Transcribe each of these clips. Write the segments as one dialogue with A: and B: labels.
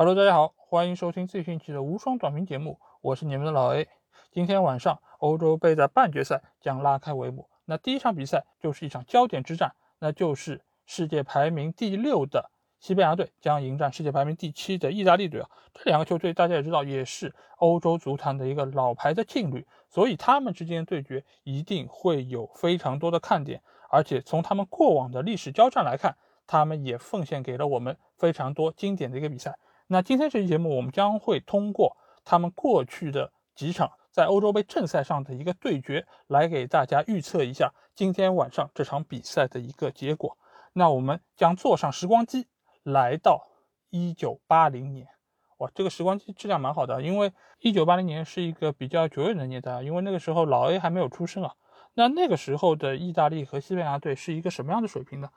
A: Hello，大家好，欢迎收听最新期的无双短评节目，我是你们的老 A。今天晚上欧洲杯的半决赛将拉开帷幕，那第一场比赛就是一场焦点之战，那就是世界排名第六的西班牙队将迎战世界排名第七的意大利队啊。这两个球队大家也知道，也是欧洲足坛的一个老牌的劲旅，所以他们之间的对决一定会有非常多的看点，而且从他们过往的历史交战来看，他们也奉献给了我们非常多经典的一个比赛。那今天这期节目，我们将会通过他们过去的几场在欧洲杯正赛上的一个对决，来给大家预测一下今天晚上这场比赛的一个结果。那我们将坐上时光机，来到一九八零年。哇，这个时光机质量蛮好的，因为一九八零年是一个比较久远的年代，因为那个时候老 A 还没有出生啊。那那个时候的意大利和西班牙队是一个什么样的水平呢？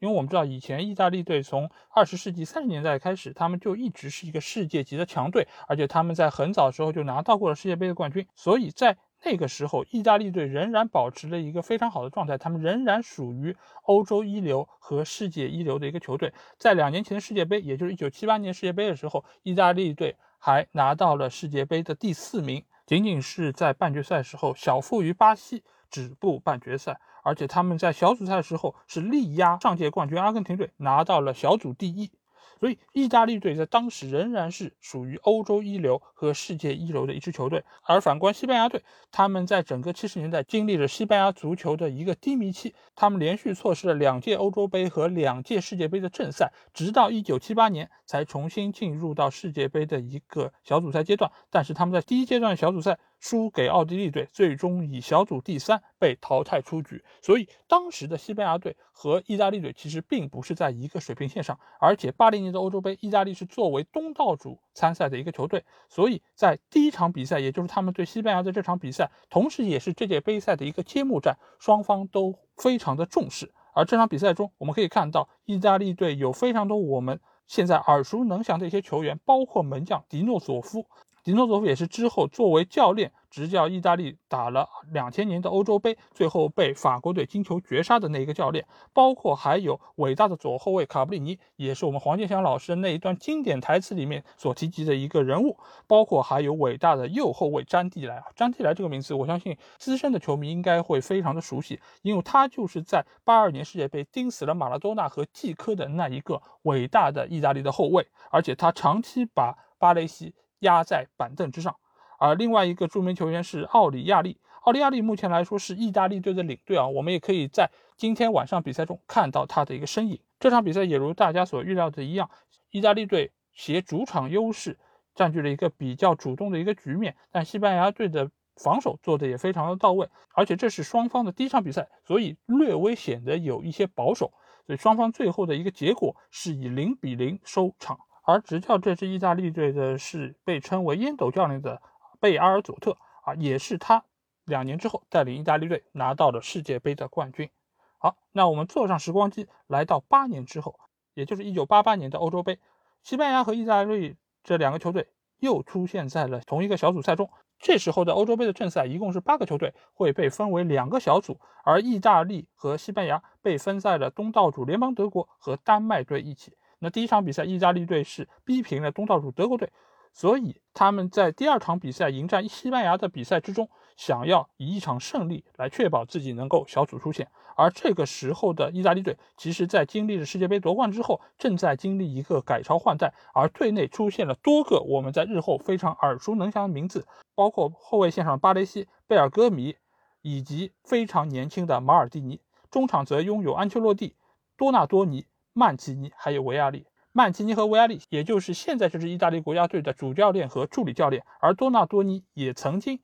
A: 因为我们知道，以前意大利队从二十世纪三十年代开始，他们就一直是一个世界级的强队，而且他们在很早的时候就拿到过了世界杯的冠军。所以在那个时候，意大利队仍然保持了一个非常好的状态，他们仍然属于欧洲一流和世界一流的一个球队。在两年前的世界杯，也就是一九七八年世界杯的时候，意大利队还拿到了世界杯的第四名，仅仅是在半决赛时候小负于巴西。止步半决赛，而且他们在小组赛的时候是力压上届冠军阿根廷队，拿到了小组第一。所以，意大利队在当时仍然是属于欧洲一流和世界一流的一支球队。而反观西班牙队，他们在整个七十年代经历了西班牙足球的一个低迷期，他们连续错失了两届欧洲杯和两届世界杯的正赛，直到一九七八年才重新进入到世界杯的一个小组赛阶段。但是他们在第一阶段小组赛。输给奥地利队，最终以小组第三被淘汰出局。所以当时的西班牙队和意大利队其实并不是在一个水平线上。而且八零年的欧洲杯，意大利是作为东道主参赛的一个球队，所以在第一场比赛，也就是他们对西班牙的这场比赛，同时也是这届杯赛的一个揭幕战，双方都非常的重视。而这场比赛中，我们可以看到意大利队有非常多我们现在耳熟能详的一些球员，包括门将迪诺佐夫。迪诺佐夫也是之后作为教练执教意大利打了两千年的欧洲杯，最后被法国队金球绝杀的那一个教练，包括还有伟大的左后卫卡布里尼，也是我们黄健翔老师那一段经典台词里面所提及的一个人物，包括还有伟大的右后卫詹蒂莱啊，詹蒂莱这个名字，我相信资深的球迷应该会非常的熟悉，因为他就是在八二年世界杯盯死了马拉多纳和季科的那一个伟大的意大利的后卫，而且他长期把巴雷西。压在板凳之上，而另外一个著名球员是奥里亚利。奥里亚利目前来说是意大利队的领队啊，我们也可以在今天晚上比赛中看到他的一个身影。这场比赛也如大家所预料的一样，意大利队携主场优势占据了一个比较主动的一个局面，但西班牙队的防守做的也非常的到位，而且这是双方的第一场比赛，所以略微显得有一些保守，所以双方最后的一个结果是以零比零收场。而执教这支意大利队的是被称为“烟斗教练”的贝阿尔佐特啊，也是他两年之后带领意大利队拿到了世界杯的冠军。好，那我们坐上时光机，来到八年之后，也就是一九八八年的欧洲杯，西班牙和意大利这两个球队又出现在了同一个小组赛中。这时候的欧洲杯的正赛一共是八个球队，会被分为两个小组，而意大利和西班牙被分在了东道主联邦德国和丹麦队一起。那第一场比赛，意大利队是逼平了东道主德国队，所以他们在第二场比赛迎战西班牙的比赛之中，想要以一场胜利来确保自己能够小组出线。而这个时候的意大利队，其实在经历了世界杯夺冠之后，正在经历一个改朝换代，而队内出现了多个我们在日后非常耳熟能详的名字，包括后卫线上巴雷西、贝尔戈米，以及非常年轻的马尔蒂尼，中场则拥有安切洛蒂、多纳多尼。曼奇尼还有维亚利，曼奇尼和维亚利，也就是现在这支意大利国家队的主教练和助理教练。而多纳多尼也曾经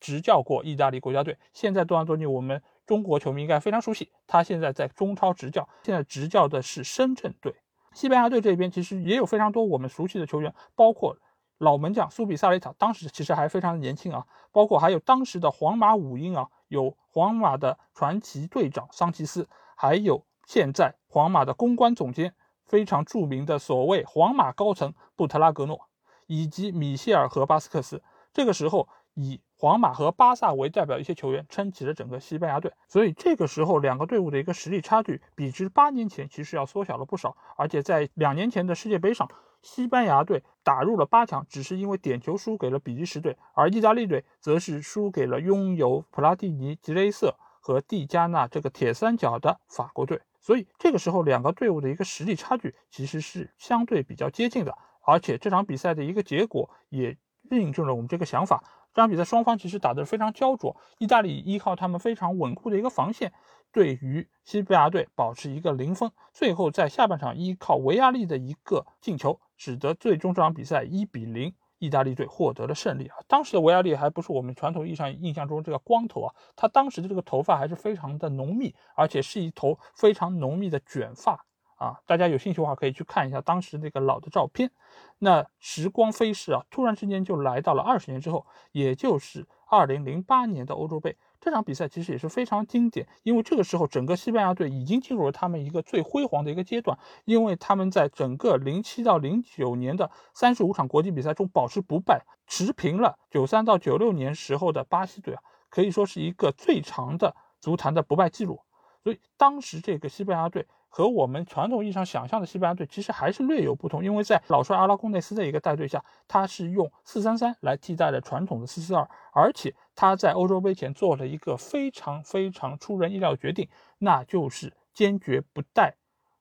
A: 执教过意大利国家队。现在多纳多尼我们中国球迷应该非常熟悉，他现在在中超执教，现在执教的是深圳队。西班牙队这边其实也有非常多我们熟悉的球员，包括老门将苏比萨雷塔，当时其实还非常的年轻啊。包括还有当时的皇马五鹰啊，有皇马的传奇队长桑奇斯，还有。现在皇马的公关总监非常著名的所谓皇马高层布特拉格诺，以及米歇尔和巴斯克斯，这个时候以皇马和巴萨为代表一些球员撑起了整个西班牙队，所以这个时候两个队伍的一个实力差距比之八年前其实要缩小了不少，而且在两年前的世界杯上，西班牙队打入了八强，只是因为点球输给了比利时队，而意大利队则是输给了拥有普拉蒂尼、吉雷瑟和蒂加纳这个铁三角的法国队。所以这个时候，两个队伍的一个实力差距其实是相对比较接近的，而且这场比赛的一个结果也印证了我们这个想法。这场比赛双方其实打得非常焦灼，意大利依靠他们非常稳固的一个防线，对于西班牙队保持一个零封，最后在下半场依靠维亚利的一个进球，使得最终这场比赛一比零。意大利队获得了胜利啊！当时的维亚利还不是我们传统意义上印象中这个光头啊，他当时的这个头发还是非常的浓密，而且是一头非常浓密的卷发啊！大家有兴趣的话可以去看一下当时那个老的照片。那时光飞逝啊，突然之间就来到了二十年之后，也就是二零零八年的欧洲杯。这场比赛其实也是非常经典，因为这个时候整个西班牙队已经进入了他们一个最辉煌的一个阶段，因为他们在整个零七到零九年的三十五场国际比赛中保持不败，持平了九三到九六年时候的巴西队啊，可以说是一个最长的足坛的不败记录。所以当时这个西班牙队。和我们传统意义上想象的西班牙队其实还是略有不同，因为在老帅阿拉贡内斯的一个带队下，他是用四三三来替代了传统的四四二，而且他在欧洲杯前做了一个非常非常出人意料的决定，那就是坚决不带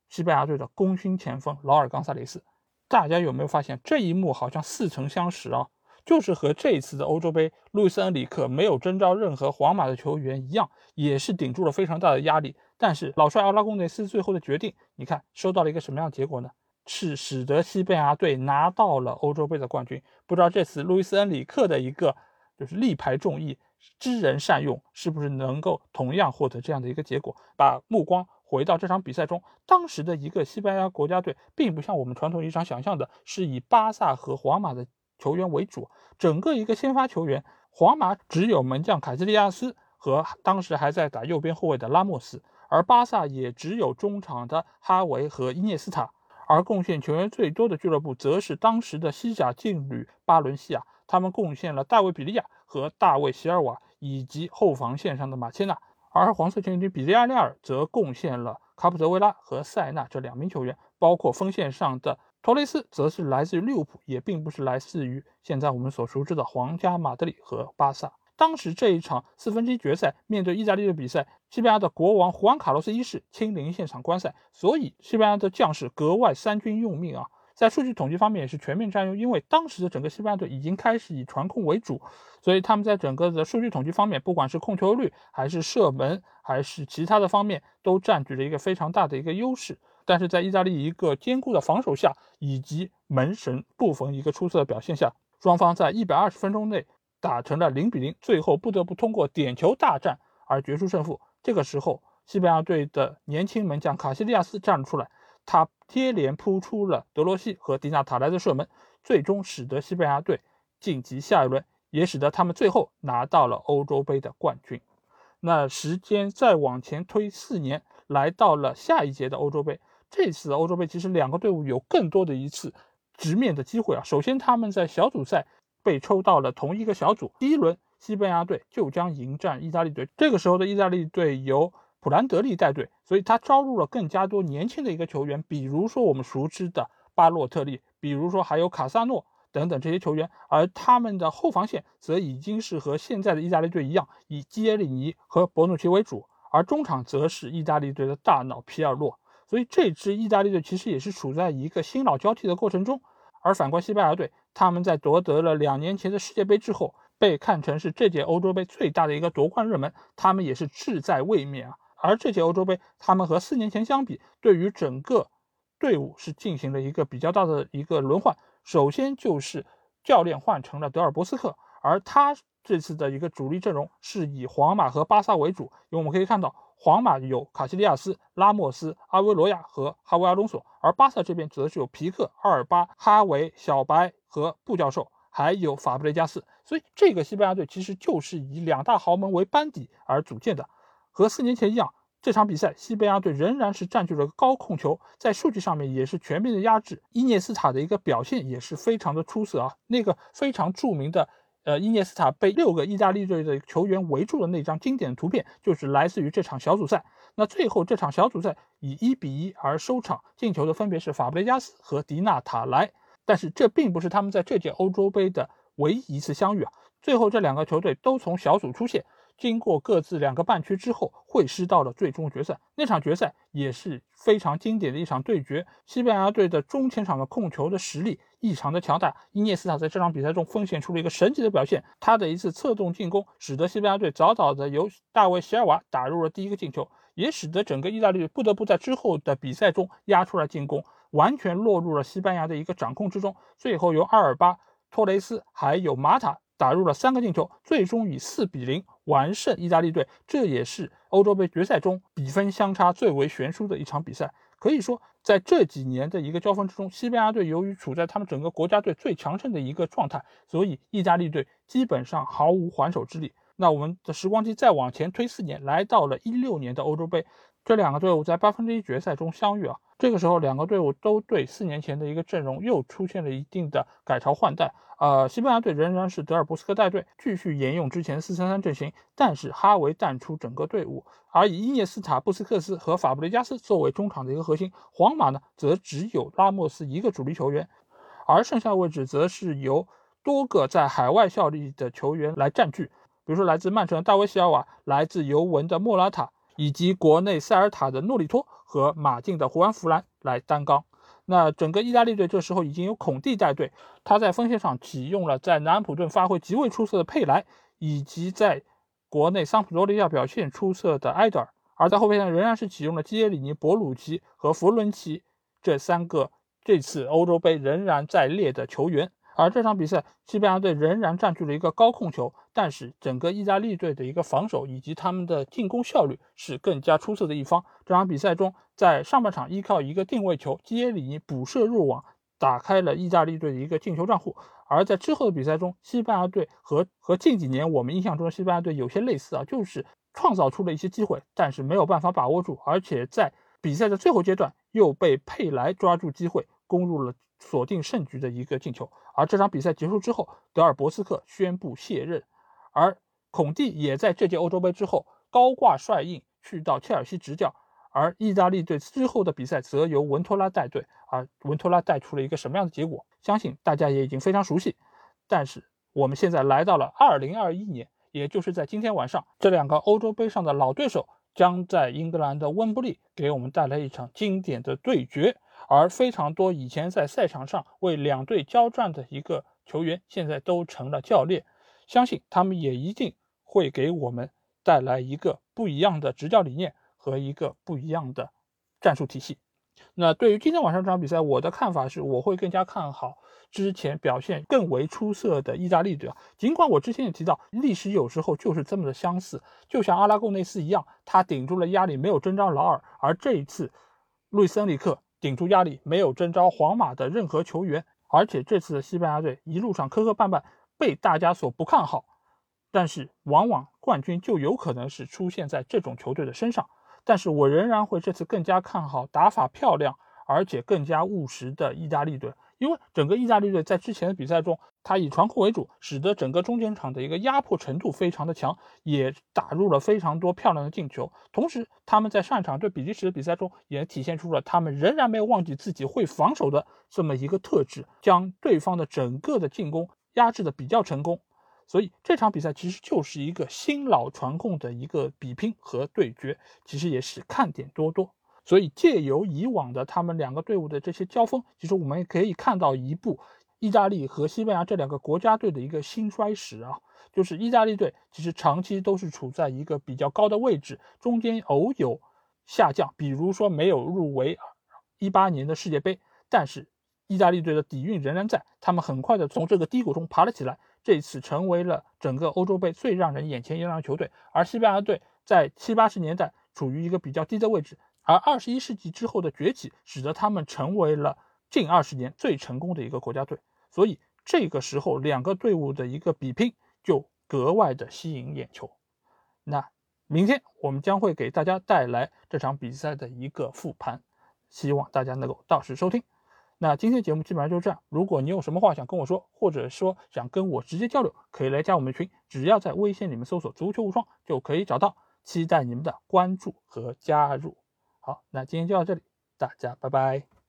A: 西班牙队的功勋前锋劳尔冈萨雷斯。大家有没有发现这一幕好像似曾相识啊？就是和这一次的欧洲杯，路易斯恩里克没有征召任何皇马的球员一样，也是顶住了非常大的压力。但是老帅奥拉贡内斯最后的决定，你看收到了一个什么样的结果呢？是使得西班牙队拿到了欧洲杯的冠军。不知道这次路易斯恩里克的一个就是力排众议、知人善用，是不是能够同样获得这样的一个结果？把目光回到这场比赛中，当时的一个西班牙国家队，并不像我们传统意义上想象的，是以巴萨和皇马的球员为主，整个一个先发球员，皇马只有门将卡西利亚斯和当时还在打右边后卫的拉莫斯。而巴萨也只有中场的哈维和伊涅斯塔，而贡献球员最多的俱乐部则是当时的西甲劲旅巴伦西亚，他们贡献了大卫比利亚和大卫席尔瓦，以及后防线上的马切纳。而黄色球队比利亚雷尔则贡献了卡普泽维拉和塞纳这两名球员，包括锋线上的托雷斯，则是来自于利物浦，也并不是来自于现在我们所熟知的皇家马德里和巴萨。当时这一场四分之一决赛面对意大利的比赛，西班牙的国王胡安卡洛斯一世亲临现场观赛，所以西班牙的将士格外三军用命啊。在数据统计方面也是全面占优，因为当时的整个西班牙队已经开始以传控为主，所以他们在整个的数据统计方面，不管是控球率还是射门还是其他的方面，都占据了一个非常大的一个优势。但是在意大利一个坚固的防守下，以及门神布冯一个出色的表现下，双方在一百二十分钟内。打成了零比零，最后不得不通过点球大战而决出胜负。这个时候，西班牙队的年轻门将卡西利亚斯站了出来，他接连扑出了德罗西和迪纳塔莱的射门，最终使得西班牙队晋级下一轮，也使得他们最后拿到了欧洲杯的冠军。那时间再往前推四年，来到了下一届的欧洲杯。这次欧洲杯其实两个队伍有更多的一次直面的机会啊。首先，他们在小组赛。被抽到了同一个小组，第一轮西班牙队就将迎战意大利队。这个时候的意大利队由普兰德利带队，所以他招入了更加多年轻的一个球员，比如说我们熟知的巴洛特利，比如说还有卡萨诺等等这些球员。而他们的后防线则已经是和现在的意大利队一样，以基耶里尼和博努奇为主，而中场则是意大利队的大脑皮尔洛。所以这支意大利队其实也是处在一个新老交替的过程中。而反观西班牙队，他们在夺得了两年前的世界杯之后，被看成是这届欧洲杯最大的一个夺冠热门，他们也是志在卫冕啊。而这届欧洲杯，他们和四年前相比，对于整个队伍是进行了一个比较大的一个轮换。首先就是教练换成了德尔波斯克，而他这次的一个主力阵容是以皇马和巴萨为主，因为我们可以看到。皇马有卡西利亚斯、拉莫斯、阿维罗亚和哈维阿隆索，而巴萨这边则是有皮克、阿尔巴、哈维、小白和布教授，还有法布雷加斯。所以这个西班牙队其实就是以两大豪门为班底而组建的。和四年前一样，这场比赛西班牙队仍然是占据了高控球，在数据上面也是全面的压制。伊涅斯塔的一个表现也是非常的出色啊，那个非常著名的。呃，伊涅斯塔被六个意大利队的球员围住的那张经典的图片，就是来自于这场小组赛。那最后这场小组赛以一比一而收场，进球的分别是法布雷加斯和迪纳塔莱。但是这并不是他们在这届欧洲杯的唯一一次相遇啊。最后这两个球队都从小组出线。经过各自两个半区之后，会师到了最终决赛。那场决赛也是非常经典的一场对决。西班牙队的中前场的控球的实力异常的强大，伊涅斯塔在这场比赛中奉献出了一个神奇的表现。他的一次策动进攻，使得西班牙队早早的由大卫席尔瓦打入了第一个进球，也使得整个意大利不得不在之后的比赛中压出来进攻，完全落入了西班牙的一个掌控之中。最后由阿尔巴、托雷斯还有马塔。打入了三个进球，最终以四比零完胜意大利队。这也是欧洲杯决赛中比分相差最为悬殊的一场比赛。可以说，在这几年的一个交锋之中，西班牙队由于处在他们整个国家队最强盛的一个状态，所以意大利队基本上毫无还手之力。那我们的时光机再往前推四年，来到了一六年的欧洲杯，这两个队伍在八分之一决赛中相遇啊。这个时候，两个队伍都对四年前的一个阵容又出现了一定的改朝换代。呃，西班牙队仍然是德尔布斯克带队，继续沿用之前四三三阵型，但是哈维淡出整个队伍，而以伊涅斯塔、布斯克斯和法布雷加斯作为中场的一个核心。皇马呢，则只有拉莫斯一个主力球员，而剩下的位置则是由多个在海外效力的球员来占据，比如说来自曼城的大卫席尔瓦，来自尤文的莫拉塔。以及国内塞尔塔的诺里托和马竞的胡安弗兰来担纲。那整个意大利队这时候已经有孔蒂带队，他在锋线上启用了在南安普顿发挥极为出色的佩莱，以及在国内桑普多利亚表现出色的埃德尔。而在后备上仍然是启用了基耶里尼、博鲁奇和弗伦奇这三个这次欧洲杯仍然在列的球员。而这场比赛，西班牙队仍然占据了一个高控球，但是整个意大利队的一个防守以及他们的进攻效率是更加出色的一方。这场比赛中，在上半场依靠一个定位球，基耶里尼补射入网，打开了意大利队的一个进球账户。而在之后的比赛中，西班牙队和和近几年我们印象中的西班牙队有些类似啊，就是创造出了一些机会，但是没有办法把握住，而且在比赛的最后阶段又被佩莱抓住机会攻入了。锁定胜局的一个进球，而这场比赛结束之后，德尔博斯克宣布卸任，而孔蒂也在这届欧洲杯之后高挂帅印去到切尔西执教，而意大利队之后的比赛则由文托拉带队，而文托拉带出了一个什么样的结果，相信大家也已经非常熟悉。但是我们现在来到了二零二一年，也就是在今天晚上，这两个欧洲杯上的老对手将在英格兰的温布利给我们带来一场经典的对决。而非常多以前在赛场上为两队交战的一个球员，现在都成了教练，相信他们也一定会给我们带来一个不一样的执教理念和一个不一样的战术体系。那对于今天晚上这场比赛，我的看法是，我会更加看好之前表现更为出色的意大利队啊。尽管我之前也提到，历史有时候就是这么的相似，就像阿拉贡内斯一样，他顶住了压力，没有征召劳尔，而这一次，路易斯恩里克。顶住压力，没有征召皇马的任何球员，而且这次的西班牙队一路上磕磕绊绊，被大家所不看好。但是，往往冠军就有可能是出现在这种球队的身上。但是我仍然会这次更加看好打法漂亮，而且更加务实的意大利队。因为整个意大利队在之前的比赛中，他以传控为主，使得整个中间场的一个压迫程度非常的强，也打入了非常多漂亮的进球。同时，他们在上场对比利时的比赛中，也体现出了他们仍然没有忘记自己会防守的这么一个特质，将对方的整个的进攻压制的比较成功。所以这场比赛其实就是一个新老传控的一个比拼和对决，其实也是看点多多。所以，借由以往的他们两个队伍的这些交锋，其实我们也可以看到一部意大利和西班牙这两个国家队的一个兴衰史啊。就是意大利队其实长期都是处在一个比较高的位置，中间偶有下降，比如说没有入围一八年的世界杯，但是意大利队的底蕴仍然在，他们很快的从这个低谷中爬了起来，这一次成为了整个欧洲杯最让人眼前一亮的球队。而西班牙队在七八十年代处于一个比较低的位置。而二十一世纪之后的崛起，使得他们成为了近二十年最成功的一个国家队。所以这个时候，两个队伍的一个比拼就格外的吸引眼球。那明天我们将会给大家带来这场比赛的一个复盘，希望大家能够到时收听。那今天节目基本上就是这样。如果你有什么话想跟我说，或者说想跟我直接交流，可以来加我们的群，只要在微信里面搜索“足球无双”就可以找到。期待你们的关注和加入。好，那今天就到这里，大家拜拜。